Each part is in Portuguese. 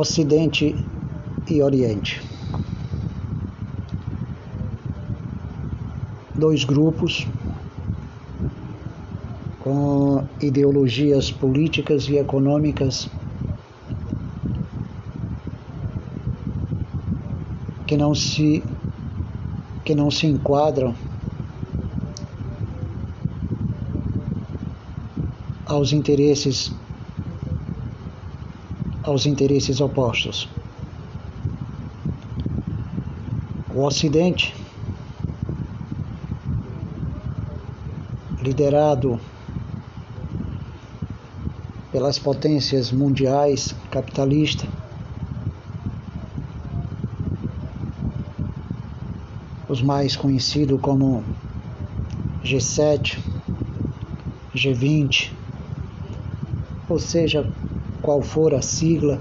Ocidente e Oriente. Dois grupos com ideologias políticas e econômicas que não se que não se enquadram aos interesses aos interesses opostos. O Ocidente, liderado pelas potências mundiais capitalistas, os mais conhecidos como G7, G20, ou seja, qual for a sigla,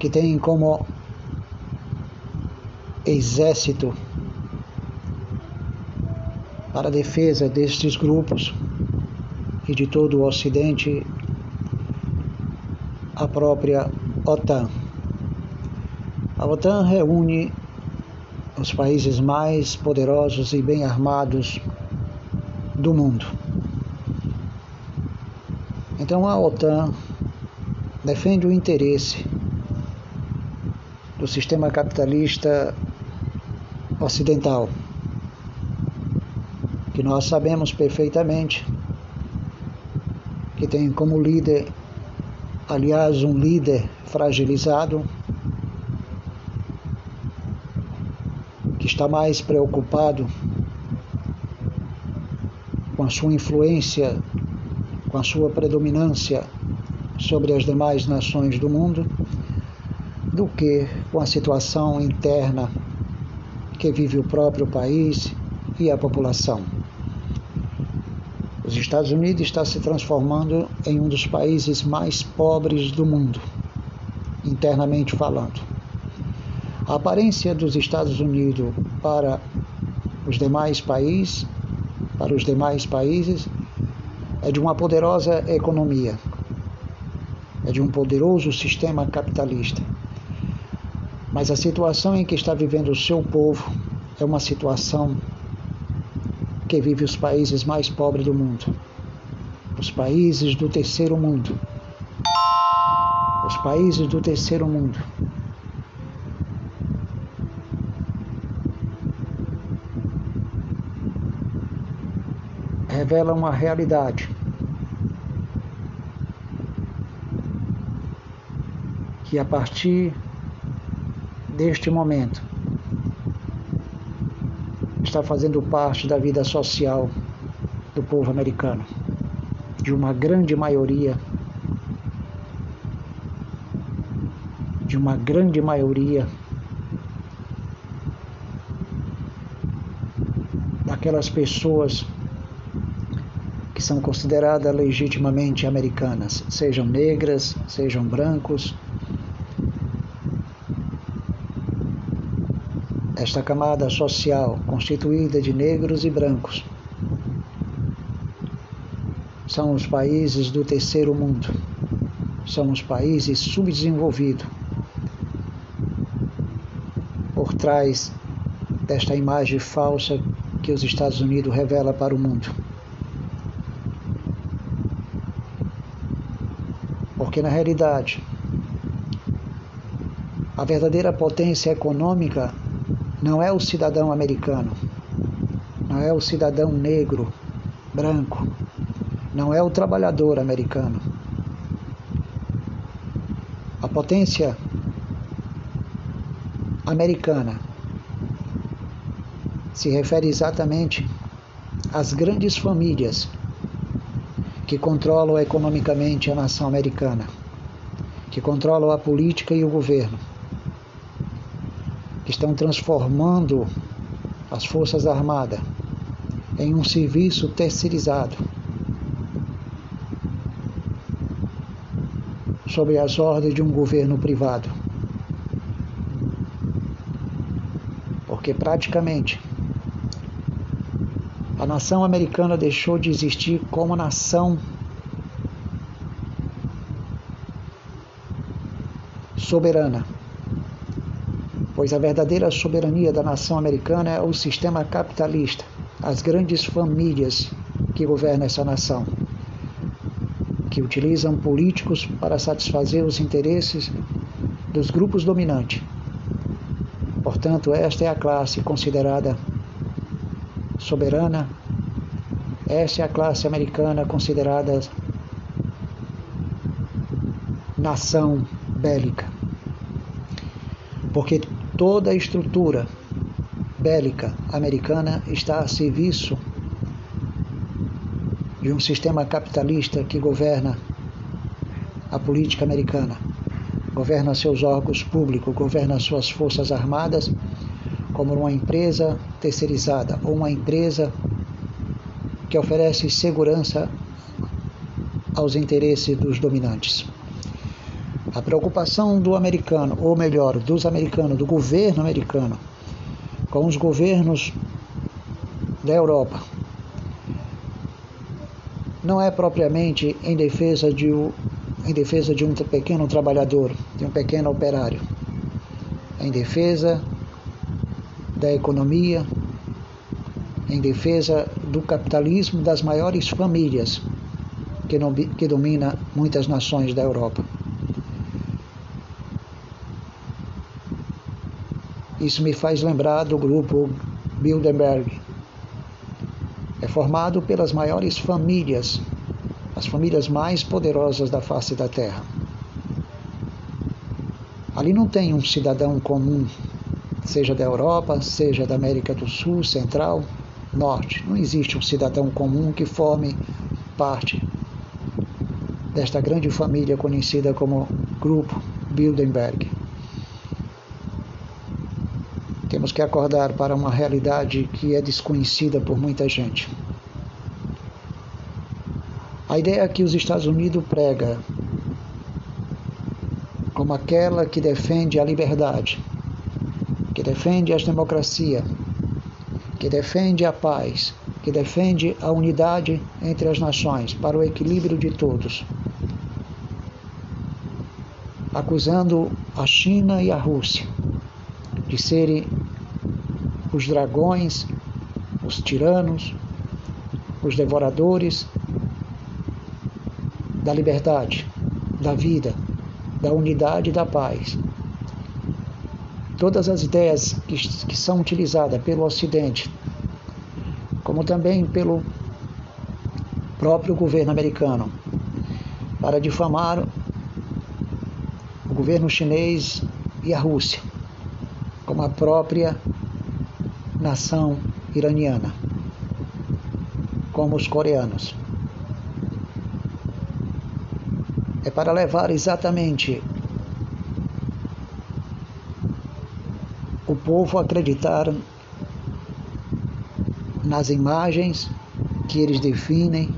que tem como exército para a defesa destes grupos e de todo o Ocidente a própria OTAN. A OTAN reúne os países mais poderosos e bem armados do mundo. Então a OTAN defende o interesse do sistema capitalista ocidental, que nós sabemos perfeitamente que tem como líder, aliás, um líder fragilizado, que está mais preocupado com a sua influência com a sua predominância sobre as demais nações do mundo, do que com a situação interna que vive o próprio país e a população. Os Estados Unidos está se transformando em um dos países mais pobres do mundo, internamente falando. A aparência dos Estados Unidos para os demais países, para os demais países, é de uma poderosa economia, é de um poderoso sistema capitalista. Mas a situação em que está vivendo o seu povo é uma situação que vive os países mais pobres do mundo, os países do terceiro mundo. Os países do terceiro mundo. revela uma realidade. Que a partir deste momento está fazendo parte da vida social do povo americano, de uma grande maioria, de uma grande maioria daquelas pessoas que são consideradas legitimamente americanas, sejam negras, sejam brancos. Esta camada social constituída de negros e brancos são os países do terceiro mundo, são os países subdesenvolvidos. Por trás desta imagem falsa que os Estados Unidos revela para o mundo. Porque na realidade, a verdadeira potência econômica não é o cidadão americano, não é o cidadão negro, branco, não é o trabalhador americano. A potência americana se refere exatamente às grandes famílias que controlam economicamente a nação americana, que controlam a política e o governo, estão transformando as Forças Armadas em um serviço terceirizado sobre as ordens de um governo privado. Porque praticamente a nação americana deixou de existir como nação soberana pois a verdadeira soberania da nação americana é o sistema capitalista, as grandes famílias que governam essa nação, que utilizam políticos para satisfazer os interesses dos grupos dominantes. Portanto, esta é a classe considerada soberana, esta é a classe americana considerada nação bélica. Porque toda a estrutura bélica americana está a serviço de um sistema capitalista que governa a política americana, governa seus órgãos públicos, governa suas forças armadas como uma empresa terceirizada ou uma empresa que oferece segurança aos interesses dos dominantes. A preocupação do americano, ou melhor, dos americanos, do governo americano, com os governos da Europa, não é propriamente em defesa de, em defesa de um pequeno trabalhador, de um pequeno operário, é em defesa da economia, em defesa do capitalismo das maiores famílias que, que domina muitas nações da Europa. Isso me faz lembrar do grupo Bilderberg. É formado pelas maiores famílias, as famílias mais poderosas da face da Terra. Ali não tem um cidadão comum, seja da Europa, seja da América do Sul, Central, Norte. Não existe um cidadão comum que forme parte desta grande família conhecida como Grupo Bilderberg. Temos que acordar para uma realidade que é desconhecida por muita gente. A ideia que os Estados Unidos prega como aquela que defende a liberdade, que defende as democracias, que defende a paz, que defende a unidade entre as nações para o equilíbrio de todos, acusando a China e a Rússia de serem os dragões, os tiranos, os devoradores da liberdade, da vida, da unidade e da paz. Todas as ideias que, que são utilizadas pelo Ocidente, como também pelo próprio governo americano, para difamar o governo chinês e a Rússia como a própria nação iraniana, como os coreanos. É para levar exatamente o povo a acreditar nas imagens que eles definem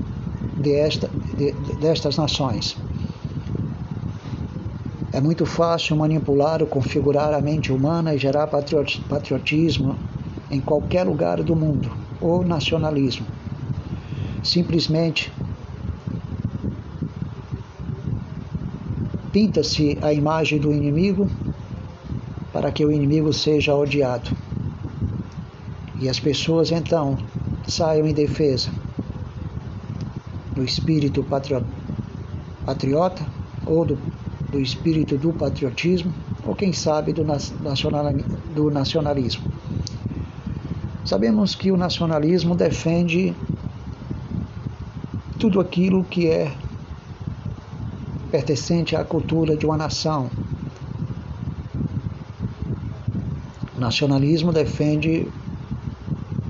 desta, de, destas nações. É muito fácil manipular ou configurar a mente humana e gerar patriotismo em qualquer lugar do mundo, ou nacionalismo. Simplesmente pinta-se a imagem do inimigo para que o inimigo seja odiado. E as pessoas então saiam em defesa do espírito patriota ou do do espírito do patriotismo ou, quem sabe, do, do nacionalismo. Sabemos que o nacionalismo defende tudo aquilo que é pertencente à cultura de uma nação. O nacionalismo defende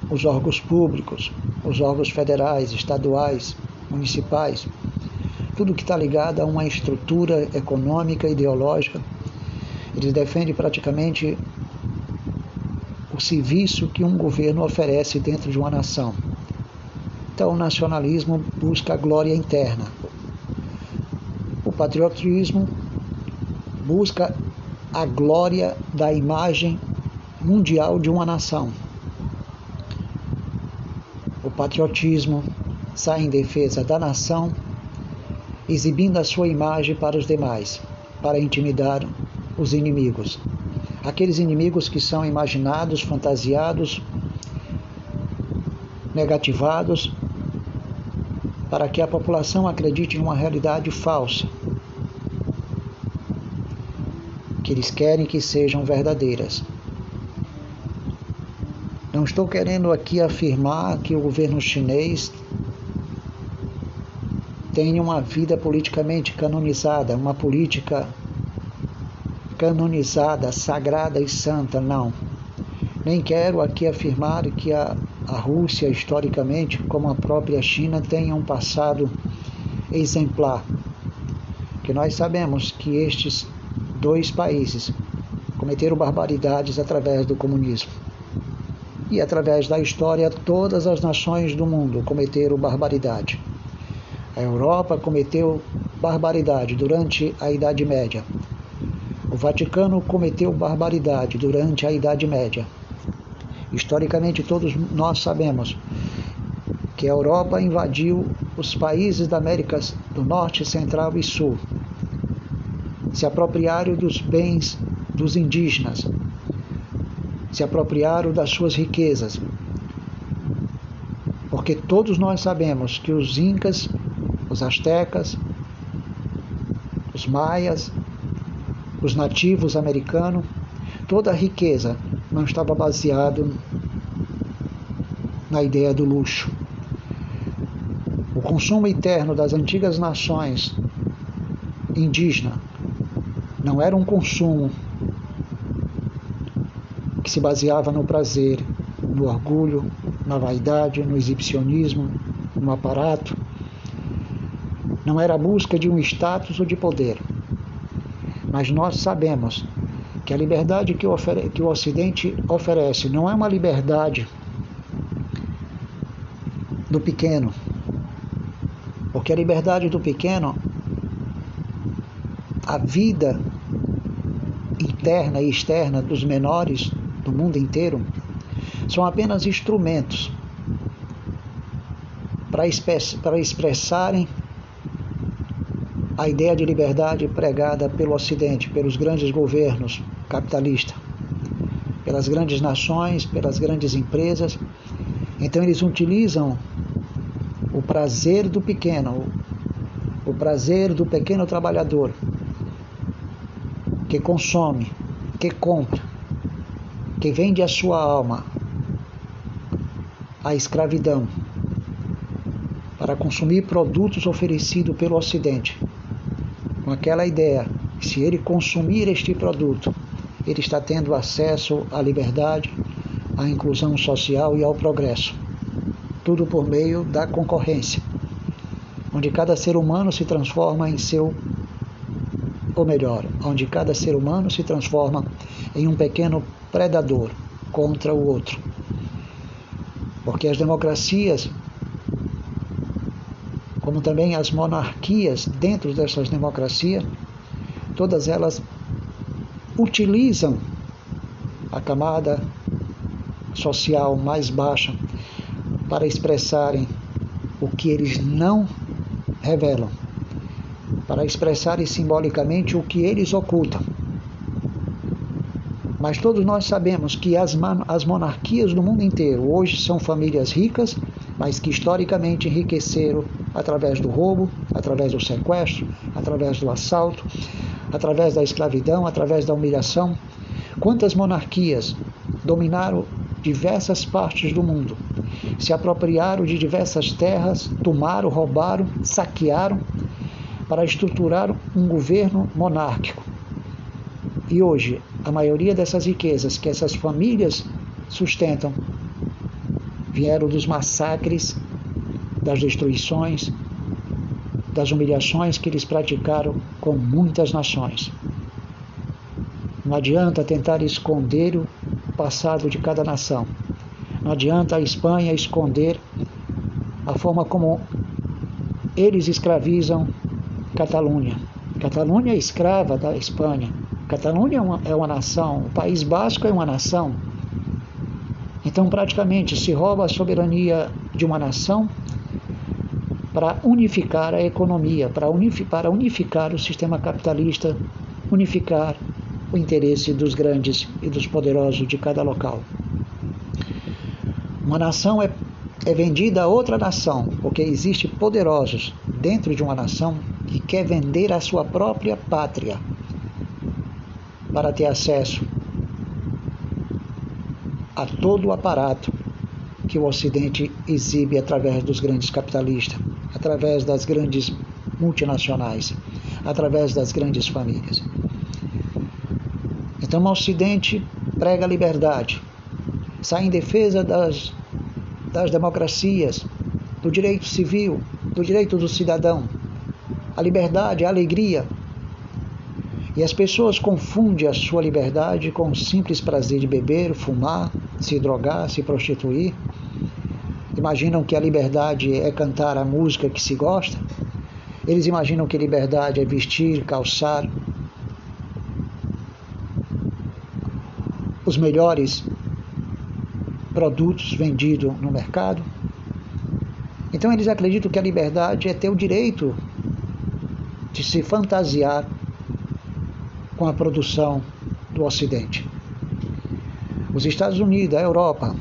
os órgãos públicos, os órgãos federais, estaduais, municipais, tudo que está ligado a uma estrutura econômica, ideológica. Eles defendem praticamente serviço que um governo oferece dentro de uma nação. Então, o nacionalismo busca a glória interna. O patriotismo busca a glória da imagem mundial de uma nação. O patriotismo sai em defesa da nação exibindo a sua imagem para os demais, para intimidar os inimigos. Aqueles inimigos que são imaginados, fantasiados, negativados, para que a população acredite em uma realidade falsa, que eles querem que sejam verdadeiras. Não estou querendo aqui afirmar que o governo chinês tem uma vida politicamente canonizada, uma política canonizada, sagrada e santa, não. Nem quero aqui afirmar que a, a Rússia, historicamente, como a própria China, tenha um passado exemplar. Que nós sabemos que estes dois países cometeram barbaridades através do comunismo. E através da história, todas as nações do mundo cometeram barbaridade. A Europa cometeu barbaridade durante a Idade Média. O Vaticano cometeu barbaridade durante a Idade Média. Historicamente, todos nós sabemos que a Europa invadiu os países da América do Norte, Central e Sul. Se apropriaram dos bens dos indígenas, se apropriaram das suas riquezas. Porque todos nós sabemos que os incas os astecas, os maias, os nativos americanos, toda a riqueza não estava baseado na ideia do luxo. O consumo interno das antigas nações indígenas não era um consumo que se baseava no prazer, no orgulho, na vaidade, no exibicionismo, no aparato, não era a busca de um status ou de poder. Mas nós sabemos que a liberdade que, que o Ocidente oferece não é uma liberdade do pequeno, porque a liberdade do pequeno, a vida interna e externa dos menores do mundo inteiro, são apenas instrumentos para expressarem a ideia de liberdade pregada pelo Ocidente, pelos grandes governos capitalistas, pelas grandes nações, pelas grandes empresas. Então eles utilizam o prazer do pequeno, o prazer do pequeno trabalhador que consome, que compra, que vende a sua alma à escravidão para consumir produtos oferecidos pelo Ocidente aquela ideia se ele consumir este produto, ele está tendo acesso à liberdade, à inclusão social e ao progresso. Tudo por meio da concorrência, onde cada ser humano se transforma em seu, ou melhor, onde cada ser humano se transforma em um pequeno predador contra o outro. Porque as democracias como também as monarquias dentro dessas democracias, todas elas utilizam a camada social mais baixa para expressarem o que eles não revelam, para expressarem simbolicamente o que eles ocultam. Mas todos nós sabemos que as, as monarquias do mundo inteiro hoje são famílias ricas, mas que historicamente enriqueceram através do roubo, através do sequestro, através do assalto, através da escravidão, através da humilhação. Quantas monarquias dominaram diversas partes do mundo, se apropriaram de diversas terras, tomaram, roubaram, saquearam para estruturar um governo monárquico. E hoje, a maioria dessas riquezas que essas famílias sustentam vieram dos massacres das destruições, das humilhações que eles praticaram com muitas nações. Não adianta tentar esconder o passado de cada nação. Não adianta a Espanha esconder a forma como eles escravizam Catalunha. Catalunha é escrava da Espanha. Catalunha é uma, é uma nação. O País Basco é uma nação. Então, praticamente, se rouba a soberania de uma nação para unificar a economia, para, unificar, para unificar o sistema capitalista, unificar o interesse dos grandes e dos poderosos de cada local. Uma nação é, é vendida a outra nação, porque existe poderosos dentro de uma nação que quer vender a sua própria pátria para ter acesso a todo o aparato que o Ocidente exibe através dos grandes capitalistas, através das grandes multinacionais, através das grandes famílias. Então, o Ocidente prega a liberdade, sai em defesa das, das democracias, do direito civil, do direito do cidadão, a liberdade, a alegria. E as pessoas confundem a sua liberdade com o simples prazer de beber, fumar, se drogar, se prostituir. Imaginam que a liberdade é cantar a música que se gosta. Eles imaginam que liberdade é vestir, calçar os melhores produtos vendidos no mercado. Então eles acreditam que a liberdade é ter o direito de se fantasiar com a produção do Ocidente. Os Estados Unidos, a Europa,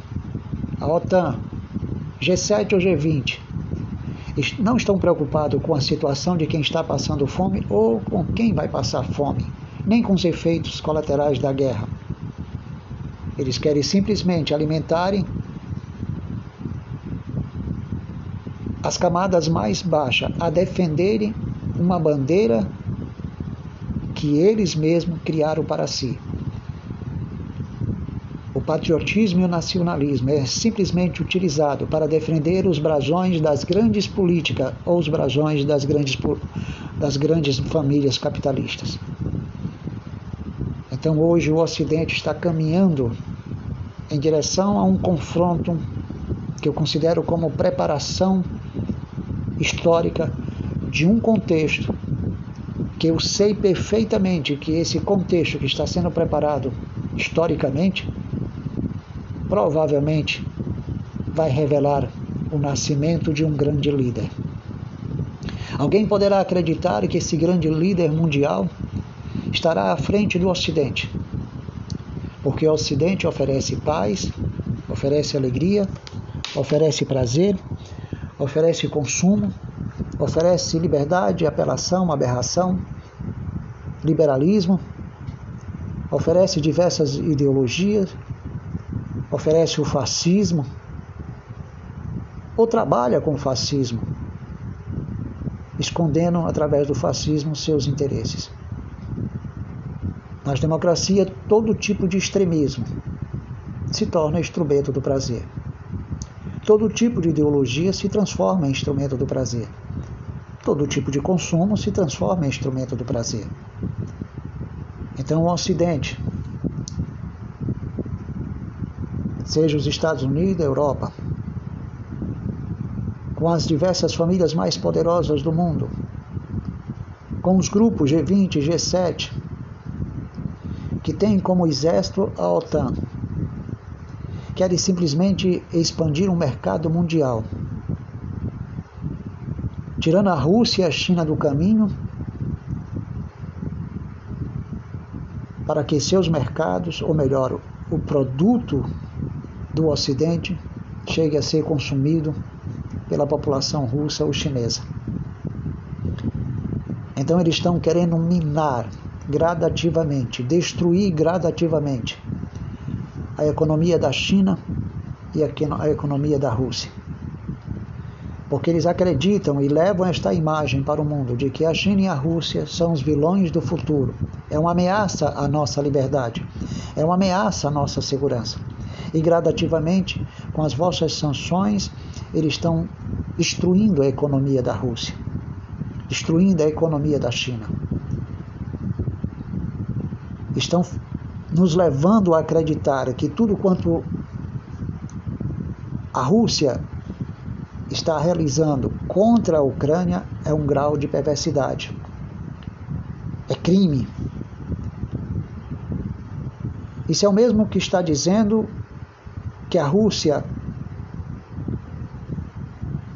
a OTAN, G7 ou G20 não estão preocupados com a situação de quem está passando fome ou com quem vai passar fome, nem com os efeitos colaterais da guerra. Eles querem simplesmente alimentarem as camadas mais baixas a defenderem uma bandeira que eles mesmos criaram para si. Patriotismo e o nacionalismo é simplesmente utilizado para defender os brasões das grandes políticas ou os brasões das grandes, das grandes famílias capitalistas. Então hoje o Ocidente está caminhando em direção a um confronto que eu considero como preparação histórica de um contexto que eu sei perfeitamente que esse contexto que está sendo preparado historicamente provavelmente vai revelar o nascimento de um grande líder. Alguém poderá acreditar que esse grande líder mundial estará à frente do Ocidente, porque o Ocidente oferece paz, oferece alegria, oferece prazer, oferece consumo, oferece liberdade, apelação, aberração, liberalismo, oferece diversas ideologias, oferece o fascismo, ou trabalha com o fascismo, escondendo através do fascismo seus interesses. Nas democracias, todo tipo de extremismo se torna instrumento do prazer. Todo tipo de ideologia se transforma em instrumento do prazer. Todo tipo de consumo se transforma em instrumento do prazer. Então, o Ocidente, seja os Estados Unidos, a Europa, com as diversas famílias mais poderosas do mundo, com os grupos G20 e G7, que tem como exército a OTAN. Querem simplesmente expandir um mercado mundial. Tirando a Rússia e a China do caminho, para que seus mercados, ou melhor, o produto do Ocidente, chegue a ser consumido pela população russa ou chinesa. Então eles estão querendo minar gradativamente, destruir gradativamente a economia da China e a economia da Rússia. Porque eles acreditam e levam esta imagem para o mundo de que a China e a Rússia são os vilões do futuro. É uma ameaça à nossa liberdade, é uma ameaça à nossa segurança. E gradativamente, com as vossas sanções, eles estão destruindo a economia da Rússia, destruindo a economia da China estão nos levando a acreditar que tudo quanto a Rússia está realizando contra a Ucrânia é um grau de perversidade. É crime. Isso é o mesmo que está dizendo que a Rússia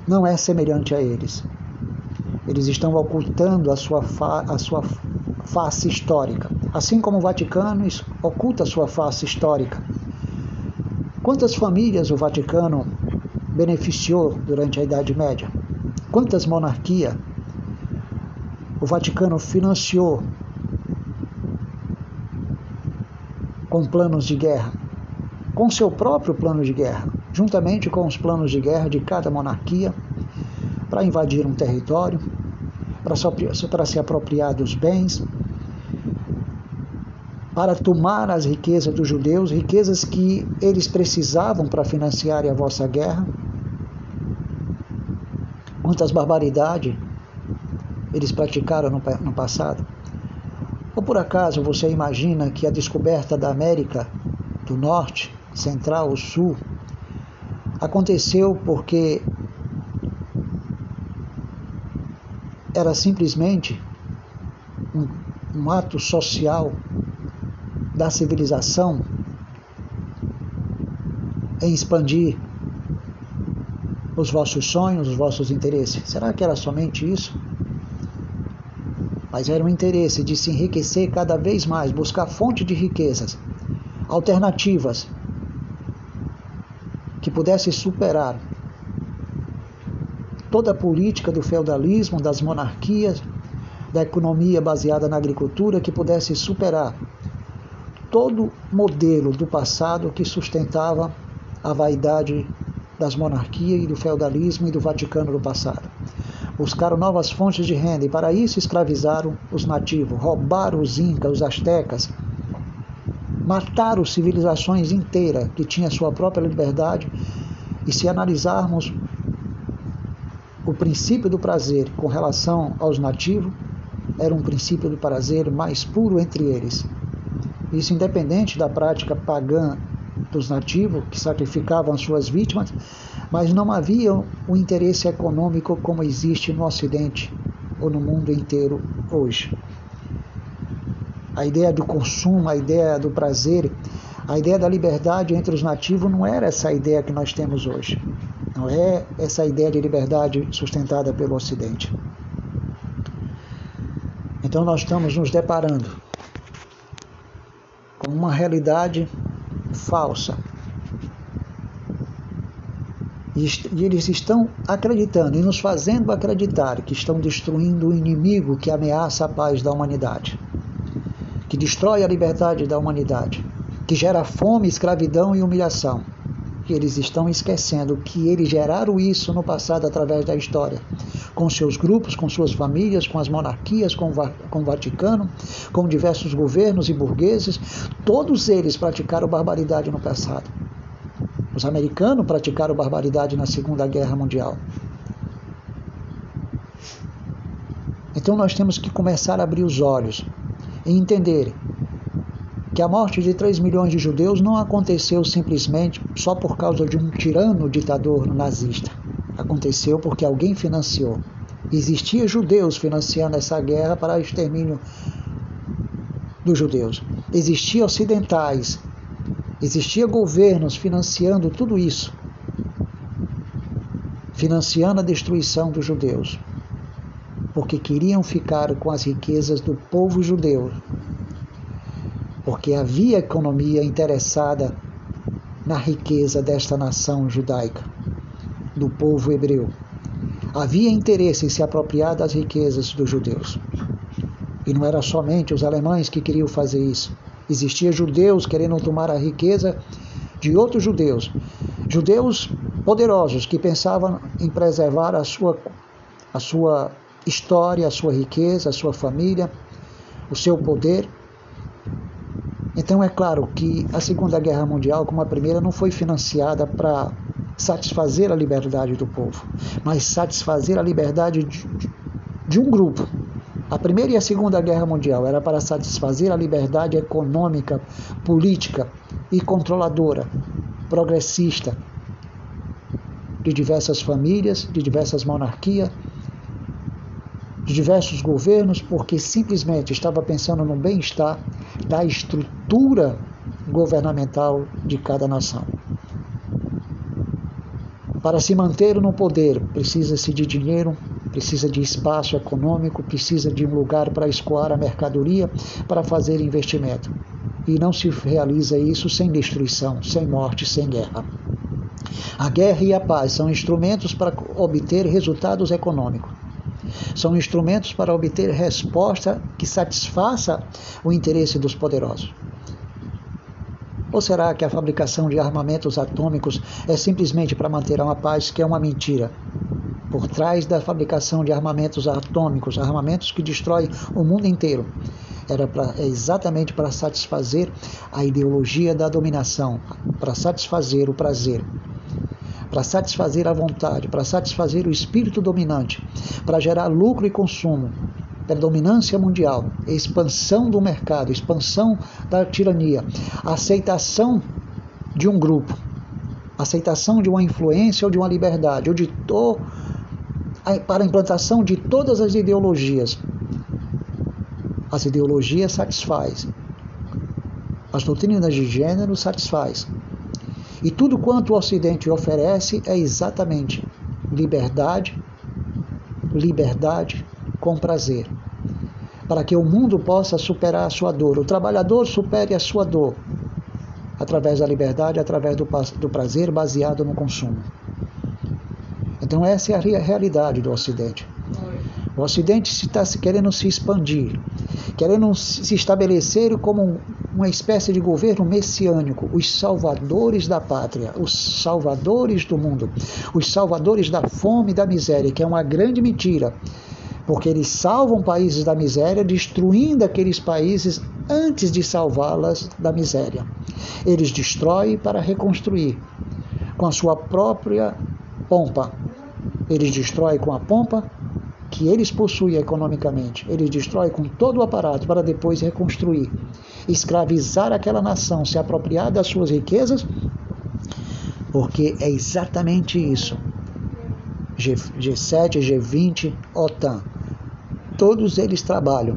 não é semelhante a eles. Eles estão ocultando a sua, fa a sua face histórica assim como o Vaticano oculta sua face histórica. Quantas famílias o Vaticano beneficiou durante a Idade Média? Quantas monarquias o Vaticano financiou com planos de guerra? Com seu próprio plano de guerra, juntamente com os planos de guerra de cada monarquia, para invadir um território, para se apropriar dos bens, para tomar as riquezas dos judeus, riquezas que eles precisavam para financiar a vossa guerra. Quantas barbaridades eles praticaram no, passado. Ou por acaso você imagina que a descoberta da América do Norte, Central ou Sul aconteceu porque era simplesmente um, um ato social da civilização em expandir os vossos sonhos, os vossos interesses. Será que era somente isso? Mas era um interesse de se enriquecer cada vez mais, buscar fonte de riquezas alternativas pudesse superar toda a política do feudalismo, das monarquias, da economia baseada na agricultura, que pudesse superar todo modelo do passado que sustentava a vaidade das monarquias e do feudalismo e do Vaticano do passado. Buscaram novas fontes de renda e para isso escravizaram os nativos, roubaram os incas, os astecas, mataram civilizações inteiras que tinham sua própria liberdade. E se analisarmos o princípio do prazer com relação aos nativos, era um princípio do prazer mais puro entre eles, isso independente da prática pagã dos nativos, que sacrificavam suas vítimas, mas não havia o interesse econômico como existe no Ocidente ou no mundo inteiro hoje. A ideia do consumo, a ideia do prazer, a ideia da liberdade entre os nativos não era essa ideia que nós temos hoje. Não é essa ideia de liberdade sustentada pelo Ocidente. Então nós estamos nos deparando com uma realidade falsa. E eles estão acreditando e nos fazendo acreditar que estão destruindo o inimigo que ameaça a paz da humanidade, que destrói a liberdade da humanidade, que gera fome, escravidão e humilhação. E eles estão esquecendo que eles geraram isso no passado através da história com seus grupos, com suas famílias, com as monarquias, com, com o Vaticano, com diversos governos e burgueses. Todos eles praticaram barbaridade no passado. Os americanos praticaram barbaridade na Segunda Guerra Mundial. Então nós temos que começar a abrir os olhos e entender que a morte de 3 milhões de judeus não aconteceu simplesmente só por causa de um tirano ditador nazista aconteceu porque alguém financiou. Existia judeus financiando essa guerra para o extermínio dos judeus. Existia ocidentais, existia governos financiando tudo isso, financiando a destruição dos judeus, porque queriam ficar com as riquezas do povo judeu, porque havia economia interessada na riqueza desta nação judaica do povo hebreu. Havia interesse em se apropriar das riquezas dos judeus. E não era somente os alemães que queriam fazer isso. Existia judeus querendo tomar a riqueza de outros judeus. Judeus poderosos que pensavam em preservar a sua, a sua história, a sua riqueza, a sua família, o seu poder. Então é claro que a Segunda Guerra Mundial, como a primeira, não foi financiada para satisfazer a liberdade do povo, mas satisfazer a liberdade de, de um grupo. A Primeira e a Segunda Guerra Mundial era para satisfazer a liberdade econômica, política e controladora, progressista, de diversas famílias, de diversas monarquias, de diversos governos, porque simplesmente estava pensando no bem-estar da estrutura governamental de cada nação. Para se manter no poder, precisa-se de dinheiro, precisa de espaço econômico, precisa de um lugar para escoar a mercadoria, para fazer investimento. E não se realiza isso sem destruição, sem morte, sem guerra. A guerra e a paz são instrumentos para obter resultados econômicos. São instrumentos para obter resposta que satisfaça o interesse dos poderosos. Ou será que a fabricação de armamentos atômicos é simplesmente para manter uma paz que é uma mentira? Por trás da fabricação de armamentos atômicos, armamentos que destroem o mundo inteiro, era pra, é exatamente para satisfazer a ideologia da dominação, para satisfazer o prazer, para satisfazer a vontade, para satisfazer o espírito dominante, para gerar lucro e consumo, predominância mundial, expansão do mercado, expansão da tirania, aceitação de um grupo, aceitação de uma influência ou de uma liberdade, ou de to, para a implantação de todas as ideologias. As ideologias satisfaz. As doutrinas de gênero satisfaz. E tudo quanto o Ocidente oferece é exatamente liberdade, liberdade, com prazer, para que o mundo possa superar a sua dor, o trabalhador supere a sua dor através da liberdade, através do, prazer baseado no consumo. Então essa é a realidade do Ocidente. O Ocidente está querendo se expandir, querendo se estabelecer como uma espécie de governo messiânico, os salvadores da pátria, os salvadores do mundo, os salvadores da fome e da miséria, que é uma grande mentira porque eles salvam países da miséria, destruindo aqueles países antes de salvá-las da miséria. Eles destroem para reconstruir com a sua própria pompa. Eles destroem com a pompa que eles possuem economicamente. Eles destroem com todo o aparato para depois reconstruir, escravizar aquela nação, se apropriar das suas riquezas, porque é exatamente isso. G, G7, G20, OTAN Todos eles trabalham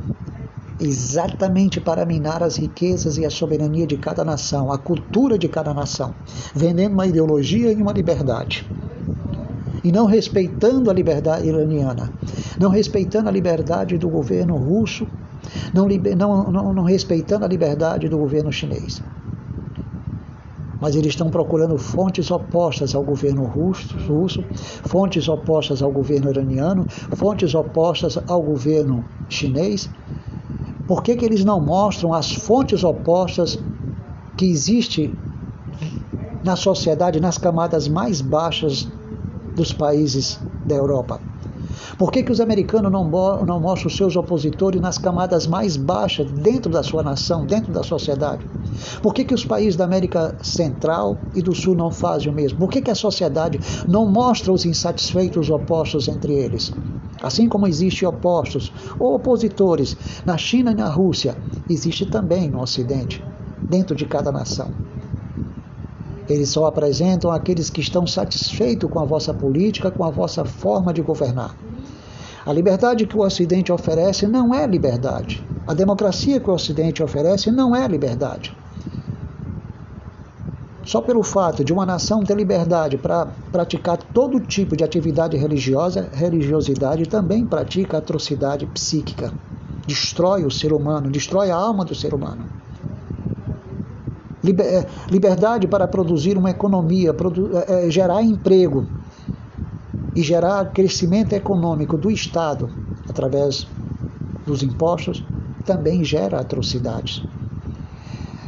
exatamente para minar as riquezas e a soberania de cada nação, a cultura de cada nação, vendendo uma ideologia e uma liberdade. E não respeitando a liberdade iraniana, não respeitando a liberdade do governo russo, não, não, não, não respeitando a liberdade do governo chinês mas eles estão procurando fontes opostas ao governo russo, russo, fontes opostas ao governo iraniano, fontes opostas ao governo chinês. Por que, que eles não mostram as fontes opostas que existem na sociedade, nas camadas mais baixas dos países da Europa? Por que, que os americanos não, não mostram os seus opositores nas camadas mais baixas dentro da sua nação, dentro da sociedade? Por que, que os países da América Central e do Sul não fazem o mesmo? Por que, que a sociedade não mostra os insatisfeitos opostos entre eles? Assim como existem opostos ou opositores na China e na Rússia, existe também no Ocidente, dentro de cada nação. Eles só apresentam aqueles que estão satisfeitos com a vossa política, com a vossa forma de governar. A liberdade que o Ocidente oferece não é liberdade. A democracia que o Ocidente oferece não é liberdade. Só pelo fato de uma nação ter liberdade para praticar todo tipo de atividade religiosa, religiosidade também pratica atrocidade psíquica. Destrói o ser humano, destrói a alma do ser humano. Eh, liberdade para produzir uma economia, é, gerar emprego e gerar crescimento econômico do Estado através dos impostos também gera atrocidades.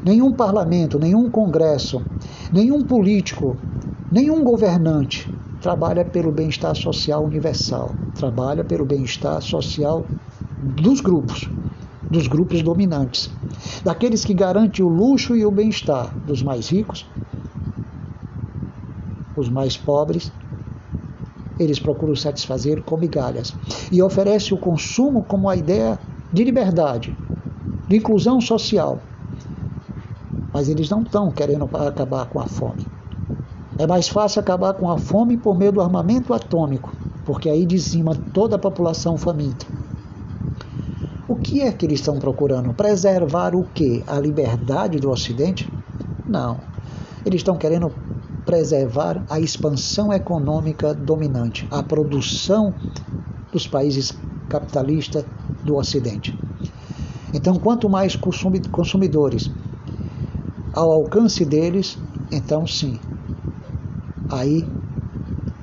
Nenhum parlamento, nenhum congresso, nenhum político, nenhum governante trabalha pelo bem-estar social universal, trabalha pelo bem-estar social dos grupos, dos grupos dominantes, daqueles que garantem o luxo e o bem-estar dos mais ricos, os mais pobres, eles procuram satisfazer com migalhas e oferece o consumo como a ideia de liberdade, de inclusão social, mas eles não estão querendo acabar com a fome. É mais fácil acabar com a fome por meio do armamento atômico, porque aí dizima toda a população faminta. O que é que eles estão procurando? Preservar o quê? A liberdade do Ocidente? Não. Eles estão querendo preservar a expansão econômica dominante, a produção dos países capitalistas do Ocidente. Então, quanto mais consumidores ao alcance deles, então sim, aí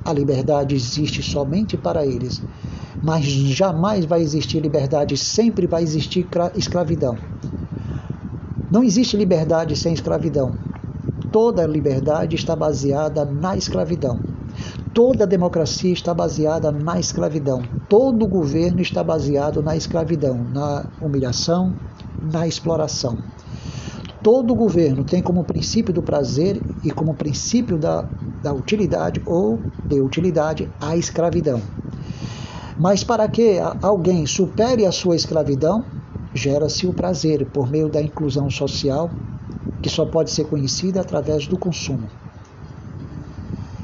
a liberdade existe somente para eles. Mas jamais vai existir liberdade, sempre vai existir escravidão. Não existe liberdade sem escravidão. Toda liberdade está baseada na escravidão. Toda democracia está baseada na escravidão. Todo governo está baseado na escravidão, na humilhação, na exploração. Todo governo tem como princípio do prazer e como princípio da, da utilidade ou de utilidade a escravidão. Mas para que alguém supere a sua escravidão, gera-se o prazer por meio da inclusão social, que só pode ser conhecida através do consumo.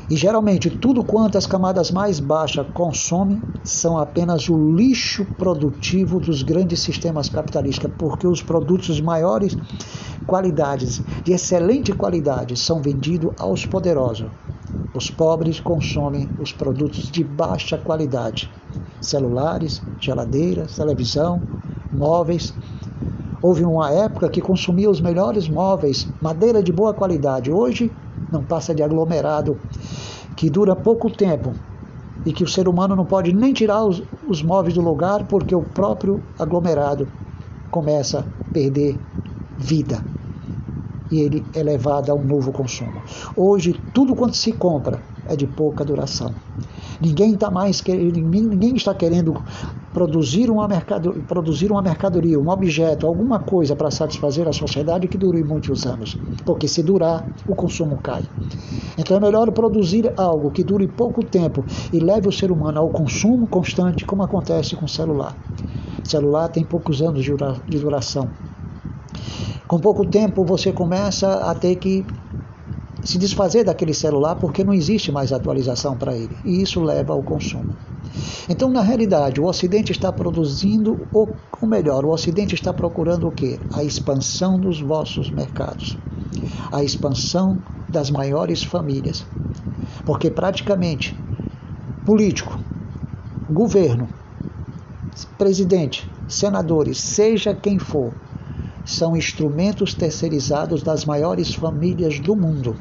E geralmente tudo quanto as camadas mais baixas consomem são apenas o lixo produtivo dos grandes sistemas capitalistas, porque os produtos de maiores qualidades, de excelente qualidade, são vendidos aos poderosos. Os pobres consomem os produtos de baixa qualidade: celulares, geladeiras, televisão, móveis. Houve uma época que consumia os melhores móveis, madeira de boa qualidade. Hoje não passa de aglomerado que dura pouco tempo e que o ser humano não pode nem tirar os, os móveis do lugar porque o próprio aglomerado começa a perder vida e ele é levado a um novo consumo. Hoje, tudo quanto se compra é de pouca duração. Ninguém está mais ninguém está querendo produzir uma, mercado, produzir uma mercadoria, um objeto, alguma coisa para satisfazer a sociedade que dure muitos anos, porque se durar, o consumo cai. Então é melhor produzir algo que dure pouco tempo e leve o ser humano ao consumo constante, como acontece com o celular. O celular tem poucos anos de duração. Com pouco tempo você começa a ter que se desfazer daquele celular porque não existe mais atualização para ele. E isso leva ao consumo. Então, na realidade, o Ocidente está produzindo, ou, ou melhor, o Ocidente está procurando o quê? A expansão dos vossos mercados, a expansão das maiores famílias. Porque praticamente, político, governo, presidente, senadores, seja quem for, são instrumentos terceirizados das maiores famílias do mundo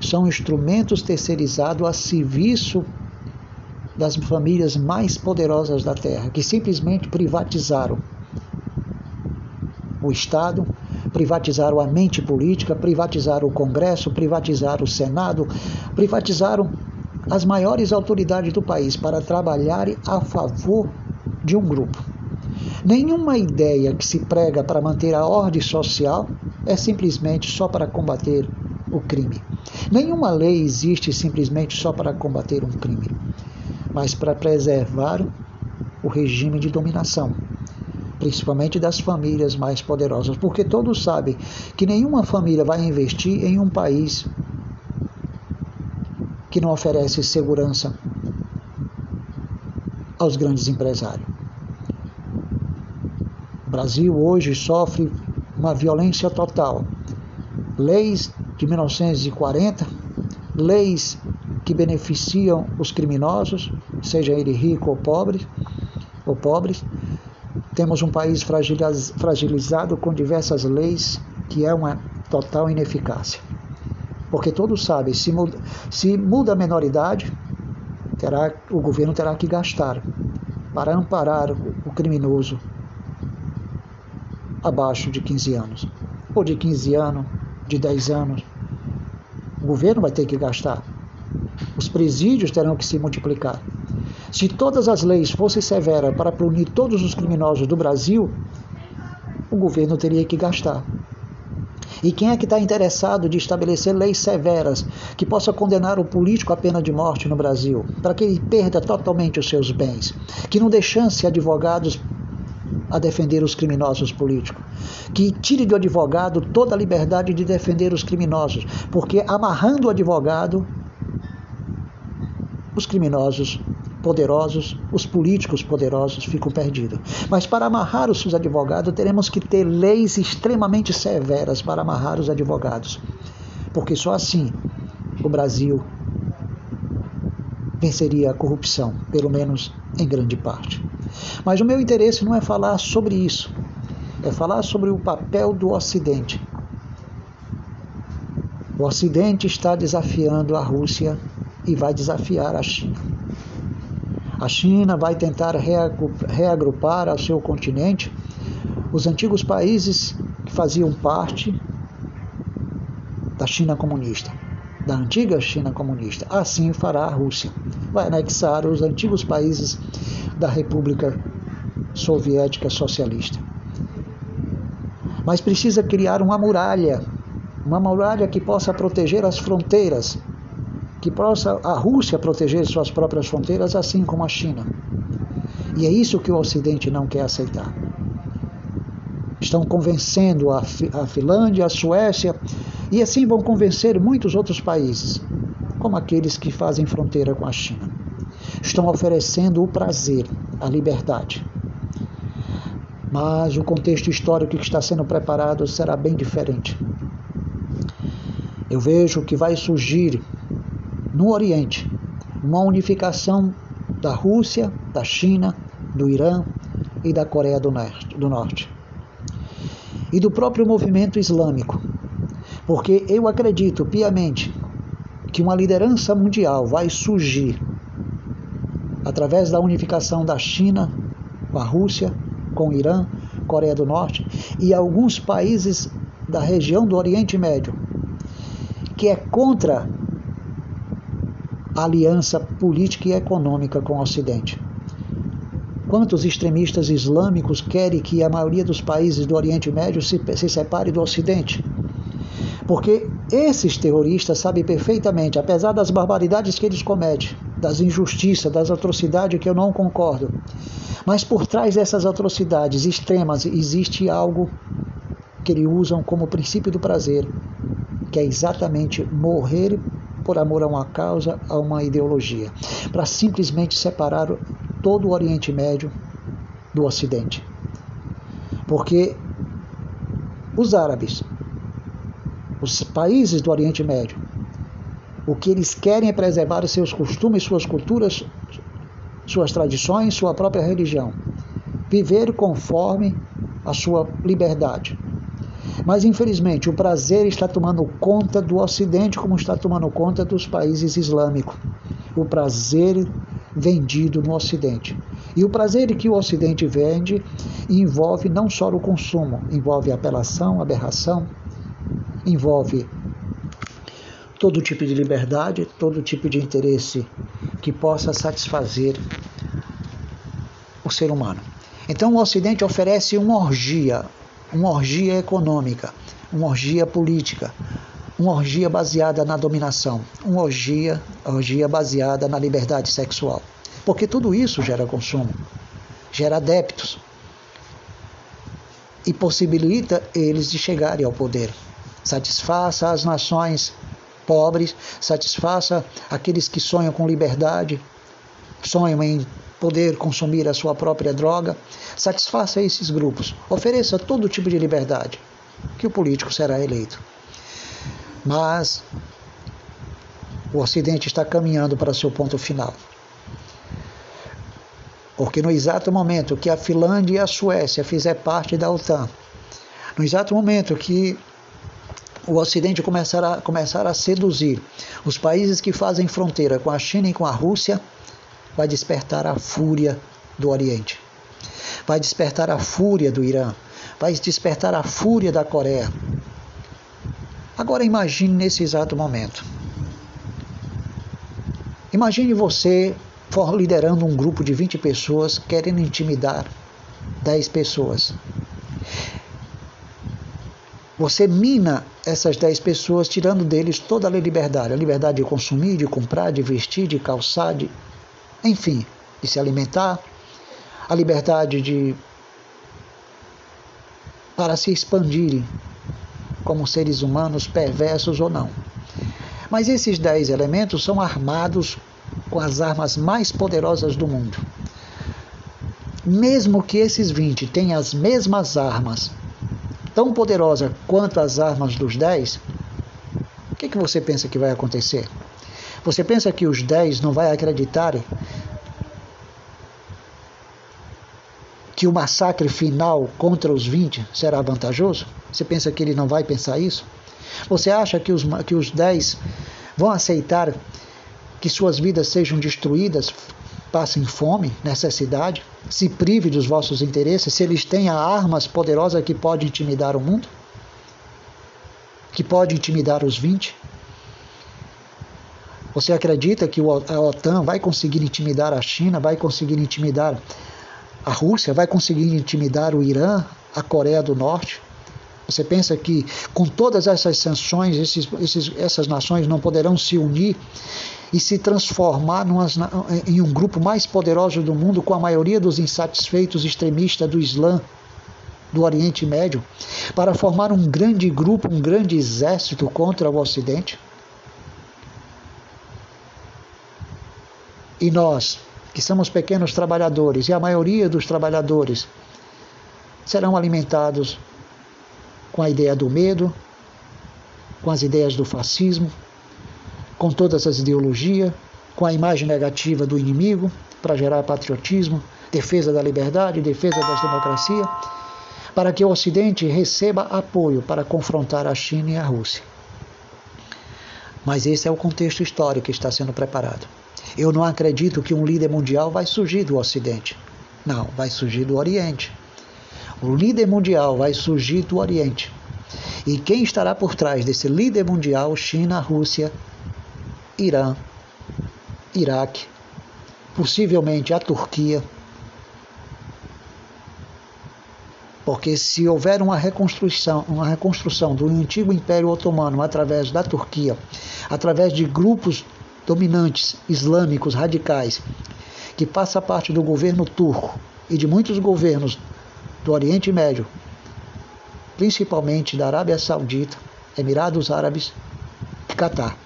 são instrumentos terceirizados a serviço das famílias mais poderosas da Terra, que simplesmente privatizaram o Estado, privatizaram a mente política, privatizaram o Congresso, privatizaram o Senado, privatizaram as maiores autoridades do país para trabalhar a favor de um grupo. Nenhuma ideia que se prega para manter a ordem social é simplesmente só para combater o crime. Nenhuma lei existe simplesmente só para combater um crime, mas para preservar o regime de dominação, principalmente das famílias mais poderosas, porque todos sabem que nenhuma família vai investir em um país que não oferece segurança aos grandes empresários. O Brasil hoje sofre uma violência total. Leis de 1940, leis que beneficiam os criminosos, seja ele rico ou pobre, ou pobres. Temos um país fragilizado com diversas leis que é uma total ineficácia. Porque todos sabem, se muda, se muda a menoridade, terá, o governo terá que gastar para amparar o criminoso abaixo de 15 anos, ou de 15 anos de 10 anos. O governo vai ter que gastar. Os presídios terão que se multiplicar. Se todas as leis fossem severas para punir todos os criminosos do Brasil, o governo teria que gastar. E quem é que está interessado de estabelecer leis severas que possa condenar o político à pena de morte no Brasil, para que ele perda totalmente os seus bens, que não dê chance a advogados a defender os criminosos políticos, que tire do advogado toda a liberdade de defender os criminosos, porque amarrando o advogado, os criminosos poderosos, os políticos poderosos ficam perdidos. Mas para amarrar os seus advogados, teremos que ter leis extremamente severas para amarrar os advogados, porque só assim o Brasil venceria a corrupção, pelo menos em grande parte. Mas o meu interesse não é falar sobre isso, é falar sobre o papel do Ocidente. O Ocidente está desafiando a Rússia e vai desafiar a China. A China vai tentar reagrupar ao seu continente os antigos países que faziam parte da China comunista, da antiga China comunista. Assim fará a Rússia. Vai anexar os antigos países da República Soviética Socialista. Mas precisa criar uma muralha, uma muralha que possa proteger as fronteiras que possa a Rússia proteger suas próprias fronteiras, assim como a China. E é isso que o Ocidente não quer aceitar. Estão convencendo a, a Finlândia, a Suécia, e assim vão convencer muitos outros países, como aqueles que fazem fronteira com a China. Estão oferecendo o prazer, a liberdade. Mas o contexto histórico que está sendo preparado será bem diferente. Eu vejo que vai surgir no Oriente, uma unificação da Rússia, da China, do Irã e da Coreia do Norte. E do próprio movimento islâmico, porque eu acredito piamente que uma liderança mundial vai surgir através da unificação da China com a Rússia, com o Irã, Coreia do Norte e alguns países da região do Oriente Médio, que é contra aliança política e econômica com o Ocidente. Quantos extremistas islâmicos querem que a maioria dos países do Oriente Médio se, se separe do Ocidente? Porque esses terroristas sabem perfeitamente, apesar das barbaridades que eles cometem, das injustiças, das atrocidades que eu não concordo, mas por trás dessas atrocidades extremas existe algo que eles usam como princípio do prazer, que é exatamente morrer por amor a uma causa, a uma ideologia, para simplesmente separar todo o Oriente Médio do Ocidente. Porque os árabes, os países do Oriente Médio, o que eles querem é preservar os seus costumes, suas culturas, suas tradições, sua própria religião. Viver conforme a sua liberdade. Mas infelizmente o prazer está tomando conta do Ocidente, como está tomando conta dos países islâmicos. O prazer vendido no Ocidente. E o prazer que o Ocidente vende envolve não só o consumo, envolve apelação, aberração, envolve todo tipo de liberdade, todo tipo de interesse que possa satisfazer o ser humano. Então o Ocidente oferece uma orgia, uma orgia econômica, uma orgia política, uma orgia baseada na dominação, uma orgia, orgia baseada na liberdade sexual. Porque tudo isso gera consumo, gera adeptos e possibilita eles de chegarem ao poder. Satisfaça as nações pobres, satisfaça aqueles que sonham com liberdade, sonham em poder consumir a sua própria droga, satisfaça esses grupos, ofereça todo tipo de liberdade, que o político será eleito. Mas o Ocidente está caminhando para seu ponto final. Porque no exato momento que a Finlândia e a Suécia fizer parte da OTAN, no exato momento que o Ocidente começar a, começar a seduzir os países que fazem fronteira com a China e com a Rússia, vai despertar a fúria do Oriente, vai despertar a fúria do Irã, vai despertar a fúria da Coreia. Agora imagine nesse exato momento. Imagine você liderando um grupo de 20 pessoas querendo intimidar 10 pessoas. Você mina essas 10 pessoas, tirando deles toda a liberdade: a liberdade de consumir, de comprar, de vestir, de calçar, de enfim, de se alimentar, a liberdade de para se expandirem como seres humanos perversos ou não. Mas esses dez elementos são armados com as armas mais poderosas do mundo. Mesmo que esses 20 tenham as mesmas armas, tão poderosas quanto as armas dos 10, o que, que você pensa que vai acontecer? Você pensa que os 10 não vai acreditar que o massacre final contra os 20 será vantajoso? Você pensa que ele não vai pensar isso? Você acha que os, que os 10 vão aceitar que suas vidas sejam destruídas, passem fome, necessidade, se prive dos vossos interesses, se eles têm armas poderosas que podem intimidar o mundo? Que pode intimidar os 20? Você acredita que a OTAN vai conseguir intimidar a China, vai conseguir intimidar a Rússia, vai conseguir intimidar o Irã, a Coreia do Norte? Você pensa que com todas essas sanções, esses, esses, essas nações não poderão se unir e se transformar numas, em um grupo mais poderoso do mundo, com a maioria dos insatisfeitos extremistas do Islã, do Oriente Médio, para formar um grande grupo, um grande exército contra o Ocidente? E nós, que somos pequenos trabalhadores, e a maioria dos trabalhadores serão alimentados com a ideia do medo, com as ideias do fascismo, com todas as ideologias, com a imagem negativa do inimigo para gerar patriotismo, defesa da liberdade, defesa das democracias, para que o Ocidente receba apoio para confrontar a China e a Rússia. Mas esse é o contexto histórico que está sendo preparado. Eu não acredito que um líder mundial vai surgir do Ocidente. Não, vai surgir do Oriente. O líder mundial vai surgir do Oriente. E quem estará por trás desse líder mundial? China, Rússia, Irã, Iraque, possivelmente a Turquia. Porque se houver uma reconstrução, uma reconstrução do antigo Império Otomano através da Turquia, através de grupos dominantes islâmicos radicais, que passa parte do governo turco e de muitos governos do Oriente Médio, principalmente da Arábia Saudita, Emirados Árabes e Catar.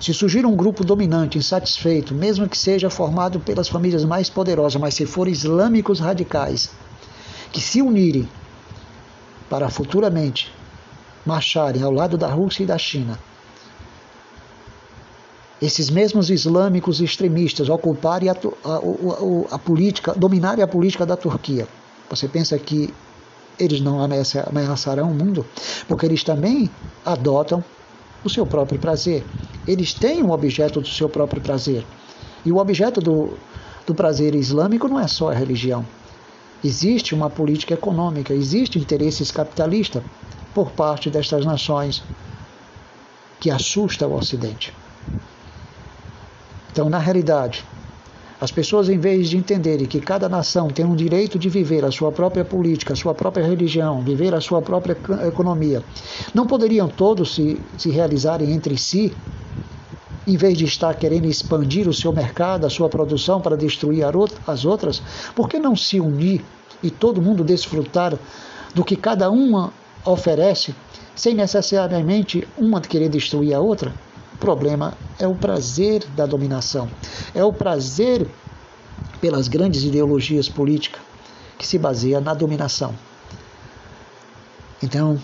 Se surgir um grupo dominante insatisfeito, mesmo que seja formado pelas famílias mais poderosas, mas se for islâmicos radicais, que se unirem para futuramente marcharem ao lado da Rússia e da China, esses mesmos islâmicos extremistas ocuparem a, a, a, a, política, dominarem a política da Turquia. Você pensa que eles não ameaçarão o mundo? Porque eles também adotam o seu próprio prazer. Eles têm um objeto do seu próprio prazer. E o objeto do, do prazer islâmico não é só a religião. Existe uma política econômica, existe interesses capitalistas por parte destas nações que assusta o Ocidente. Então, na realidade, as pessoas, em vez de entenderem que cada nação tem um direito de viver a sua própria política, a sua própria religião, viver a sua própria economia, não poderiam todos se, se realizarem entre si, em vez de estar querendo expandir o seu mercado, a sua produção para destruir as outras? Por que não se unir e todo mundo desfrutar do que cada uma oferece, sem necessariamente uma querer destruir a outra? O problema é o prazer da dominação, é o prazer pelas grandes ideologias políticas que se baseia na dominação. Então,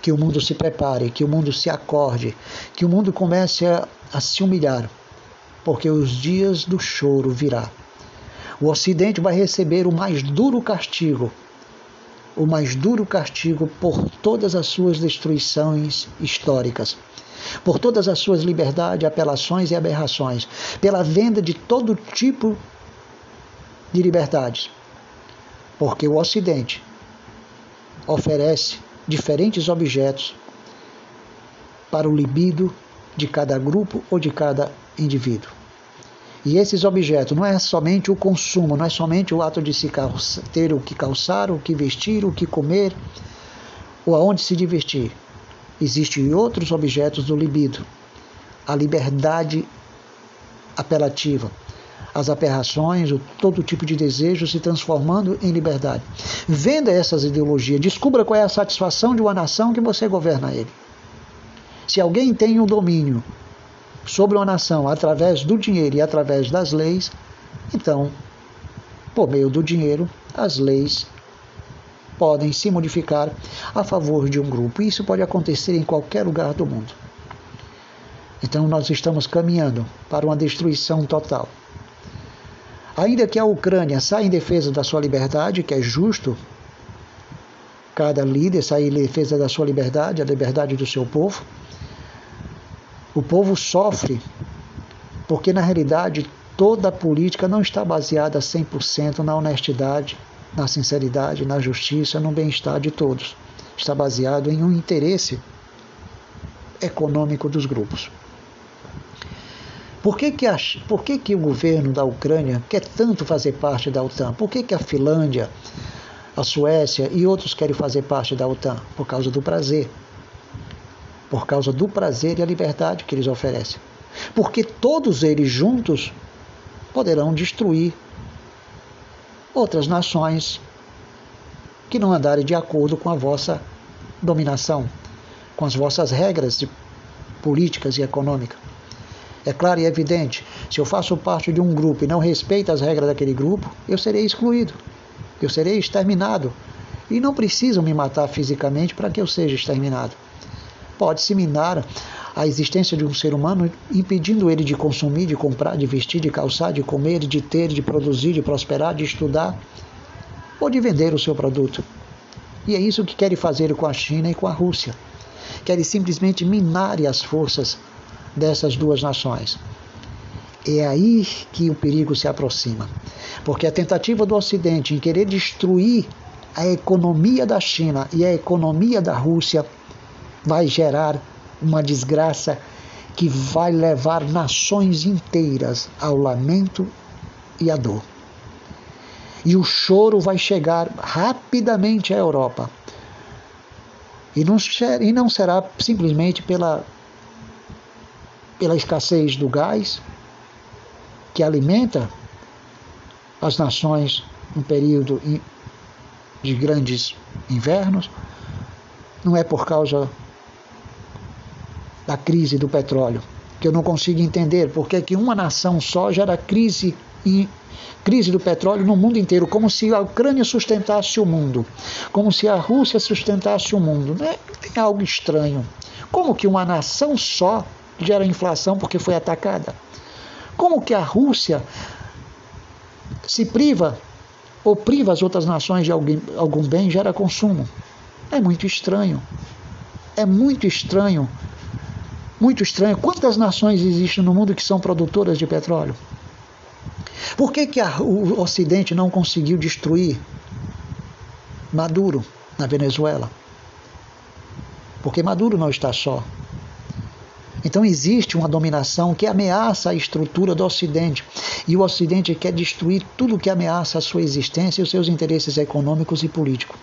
que o mundo se prepare, que o mundo se acorde, que o mundo comece a, a se humilhar, porque os dias do choro virá. O Ocidente vai receber o mais duro castigo, o mais duro castigo por todas as suas destruições históricas por todas as suas liberdades, apelações e aberrações, pela venda de todo tipo de liberdades. Porque o Ocidente oferece diferentes objetos para o libido de cada grupo ou de cada indivíduo. E esses objetos não é somente o consumo, não é somente o ato de se ter o que calçar, o que vestir, o que comer, ou aonde se divertir. Existem outros objetos do libido. A liberdade apelativa, as aberrações, todo tipo de desejo se transformando em liberdade. Venda essas ideologias, descubra qual é a satisfação de uma nação que você governa ele. Se alguém tem o um domínio sobre uma nação através do dinheiro e através das leis, então, por meio do dinheiro, as leis podem se modificar a favor de um grupo. Isso pode acontecer em qualquer lugar do mundo. Então nós estamos caminhando para uma destruição total. Ainda que a Ucrânia saia em defesa da sua liberdade, que é justo, cada líder sair em defesa da sua liberdade, a liberdade do seu povo, o povo sofre porque, na realidade, toda a política não está baseada 100% na honestidade, na sinceridade, na justiça, no bem-estar de todos. Está baseado em um interesse econômico dos grupos. Por que, que, a, por que, que o governo da Ucrânia quer tanto fazer parte da OTAN? Por que, que a Finlândia, a Suécia e outros querem fazer parte da OTAN? Por causa do prazer. Por causa do prazer e a liberdade que eles oferecem. Porque todos eles juntos poderão destruir outras nações que não andarem de acordo com a vossa dominação, com as vossas regras políticas e econômicas. É claro e evidente, se eu faço parte de um grupo e não respeito as regras daquele grupo, eu serei excluído, eu serei exterminado. E não precisam me matar fisicamente para que eu seja exterminado. Pode-se minar a existência de um ser humano, impedindo ele de consumir, de comprar, de vestir, de calçar, de comer, de ter, de produzir, de prosperar, de estudar ou de vender o seu produto. E é isso que querem fazer com a China e com a Rússia. Querem simplesmente minar as forças dessas duas nações. É aí que o perigo se aproxima. Porque a tentativa do Ocidente em querer destruir a economia da China e a economia da Rússia vai gerar uma desgraça que vai levar nações inteiras ao lamento e à dor. E o choro vai chegar rapidamente à Europa. E não, e não será simplesmente pela pela escassez do gás, que alimenta as nações no período de grandes invernos, não é por causa da crise do petróleo, que eu não consigo entender porque que uma nação só gera crise e crise do petróleo no mundo inteiro, como se a Ucrânia sustentasse o mundo, como se a Rússia sustentasse o mundo. É, tem algo estranho. Como que uma nação só gera inflação porque foi atacada. Como que a Rússia se priva ou priva as outras nações de algum, algum bem gera consumo? É muito estranho. É muito estranho. Muito estranho. Quantas nações existem no mundo que são produtoras de petróleo? Por que, que a, o Ocidente não conseguiu destruir Maduro na Venezuela? Porque Maduro não está só. Então existe uma dominação que ameaça a estrutura do Ocidente. E o Ocidente quer destruir tudo que ameaça a sua existência e os seus interesses econômicos e políticos.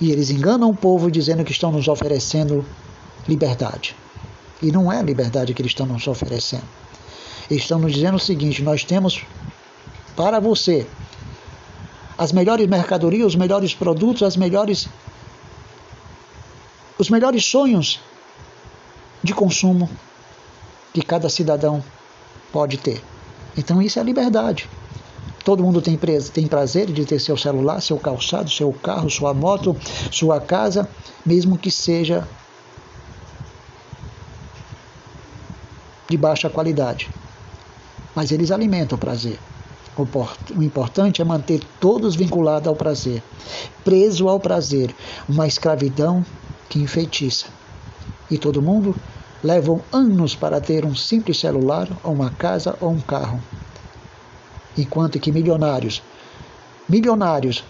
E eles enganam o povo dizendo que estão nos oferecendo liberdade. E não é a liberdade que eles estão nos oferecendo. Eles estão nos dizendo o seguinte: nós temos para você as melhores mercadorias, os melhores produtos, as melhores os melhores sonhos de consumo que cada cidadão pode ter. Então isso é liberdade. Todo mundo tem, tem prazer de ter seu celular, seu calçado, seu carro, sua moto, sua casa, mesmo que seja de baixa qualidade. Mas eles alimentam o prazer. O importante é manter todos vinculados ao prazer, preso ao prazer, uma escravidão que enfeitiça. E todo mundo levam anos para ter um simples celular, ou uma casa ou um carro. Enquanto que milionários, milionários,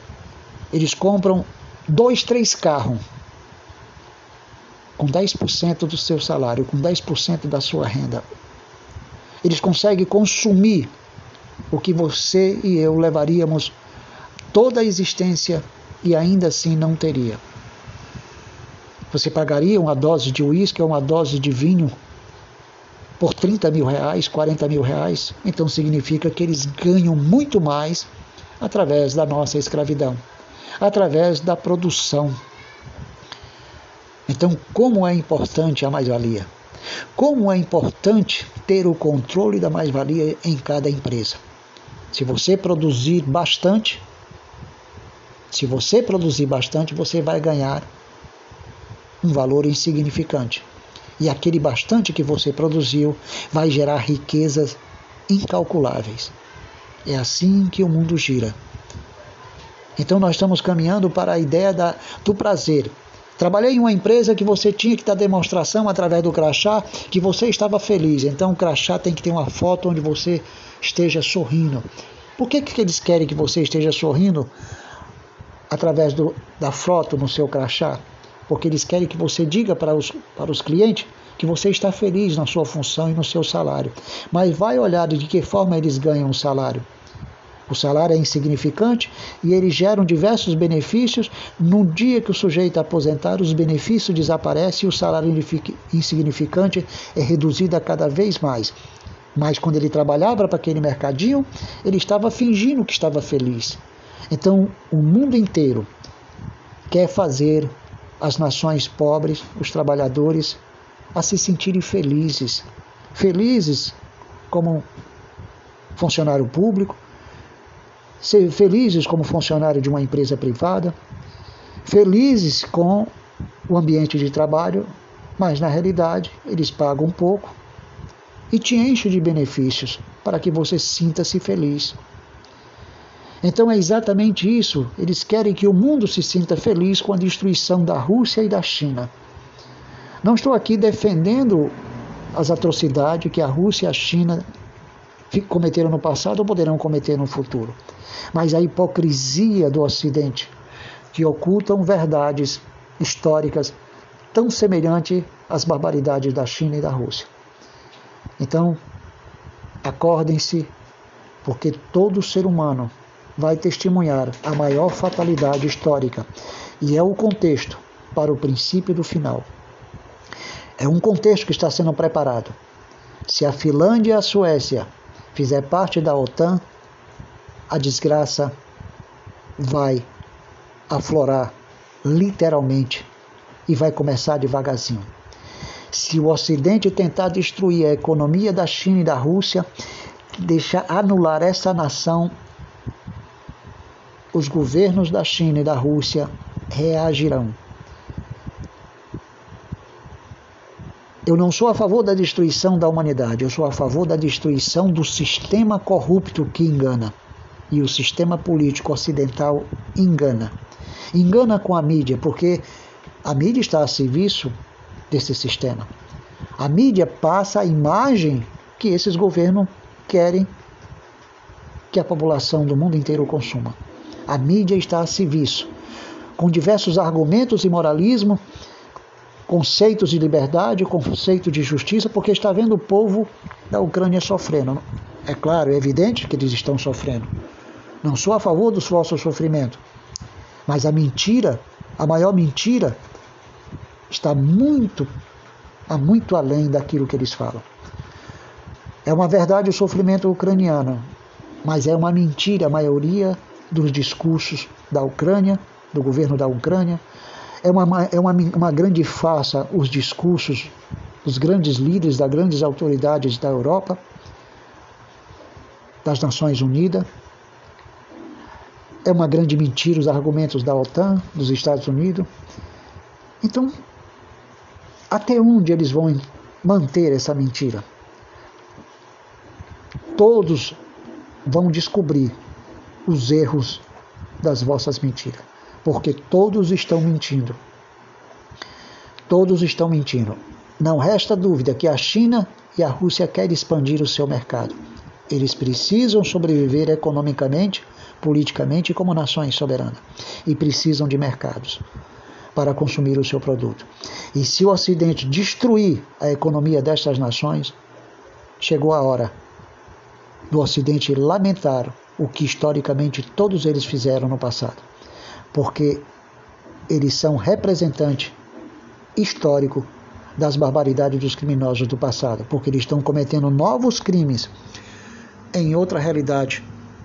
eles compram dois, três carros com 10% do seu salário, com 10% da sua renda. Eles conseguem consumir o que você e eu levaríamos toda a existência e ainda assim não teria. Você pagaria uma dose de uísque ou uma dose de vinho por 30 mil reais, 40 mil reais? Então significa que eles ganham muito mais através da nossa escravidão, através da produção. Então, como é importante a mais-valia? Como é importante ter o controle da mais-valia em cada empresa? Se você produzir bastante, se você produzir bastante, você vai ganhar um valor insignificante. E aquele bastante que você produziu vai gerar riquezas incalculáveis. É assim que o mundo gira. Então nós estamos caminhando para a ideia da, do prazer. Trabalhei em uma empresa que você tinha que dar demonstração através do crachá que você estava feliz. Então o crachá tem que ter uma foto onde você esteja sorrindo. Por que, que eles querem que você esteja sorrindo através do, da foto no seu crachá? Porque eles querem que você diga para os, para os clientes que você está feliz na sua função e no seu salário. Mas vai olhar de que forma eles ganham o salário. O salário é insignificante e eles geram diversos benefícios. No dia que o sujeito aposentar, os benefícios desaparecem e o salário insignificante é reduzido a cada vez mais. Mas quando ele trabalhava para aquele mercadinho, ele estava fingindo que estava feliz. Então, o mundo inteiro quer fazer as nações pobres, os trabalhadores, a se sentirem felizes. Felizes como funcionário público, ser felizes como funcionário de uma empresa privada, felizes com o ambiente de trabalho, mas na realidade eles pagam pouco e te enchem de benefícios para que você sinta-se feliz. Então é exatamente isso. Eles querem que o mundo se sinta feliz com a destruição da Rússia e da China. Não estou aqui defendendo as atrocidades que a Rússia e a China cometeram no passado ou poderão cometer no futuro mas a hipocrisia do Ocidente, que ocultam verdades históricas tão semelhantes às barbaridades da China e da Rússia. Então, acordem-se, porque todo ser humano vai testemunhar a maior fatalidade histórica, e é o contexto para o princípio do final. É um contexto que está sendo preparado. Se a Finlândia e a Suécia fizer parte da OTAN, a desgraça vai aflorar literalmente e vai começar devagarzinho. Se o Ocidente tentar destruir a economia da China e da Rússia, deixar anular essa nação, os governos da China e da Rússia reagirão. Eu não sou a favor da destruição da humanidade, eu sou a favor da destruição do sistema corrupto que engana e o sistema político ocidental engana. Engana com a mídia, porque a mídia está a serviço desse sistema. A mídia passa a imagem que esses governos querem que a população do mundo inteiro consuma. A mídia está a serviço, com diversos argumentos e moralismo, conceitos de liberdade, conceito de justiça, porque está vendo o povo da Ucrânia sofrendo. É claro, é evidente que eles estão sofrendo. Não sou a favor do vosso sofrimento. Mas a mentira, a maior mentira, está muito, a muito além daquilo que eles falam. É uma verdade o sofrimento ucraniano, mas é uma mentira a maioria dos discursos da Ucrânia, do governo da Ucrânia. É uma, é uma, uma grande farsa os discursos dos grandes líderes, das grandes autoridades da Europa, das Nações Unidas. É uma grande mentira os argumentos da OTAN, dos Estados Unidos. Então, até onde eles vão manter essa mentira? Todos vão descobrir os erros das vossas mentiras, porque todos estão mentindo. Todos estão mentindo. Não resta dúvida que a China e a Rússia querem expandir o seu mercado. Eles precisam sobreviver economicamente politicamente como nações soberanas e precisam de mercados para consumir o seu produto. E se o Ocidente destruir a economia destas nações, chegou a hora do Ocidente lamentar o que historicamente todos eles fizeram no passado, porque eles são representantes histórico das barbaridades dos criminosos do passado, porque eles estão cometendo novos crimes em outra realidade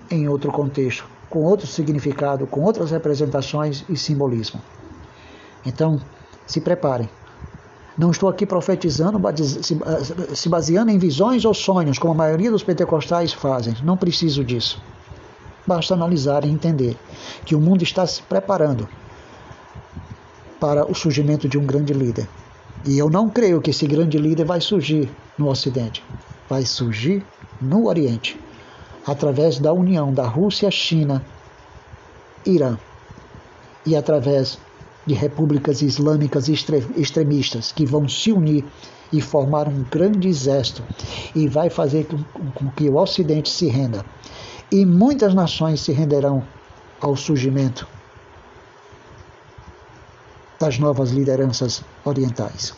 em outro contexto, com outro significado, com outras representações e simbolismo. Então, se preparem. Não estou aqui profetizando, se baseando em visões ou sonhos, como a maioria dos pentecostais fazem. Não preciso disso. Basta analisar e entender que o mundo está se preparando para o surgimento de um grande líder. E eu não creio que esse grande líder vai surgir no Ocidente. Vai surgir no Oriente através da união da Rússia, China, Irã e através de repúblicas islâmicas extremistas que vão se unir e formar um grande exército e vai fazer com que o Ocidente se renda. E muitas nações se renderão ao surgimento das novas lideranças orientais.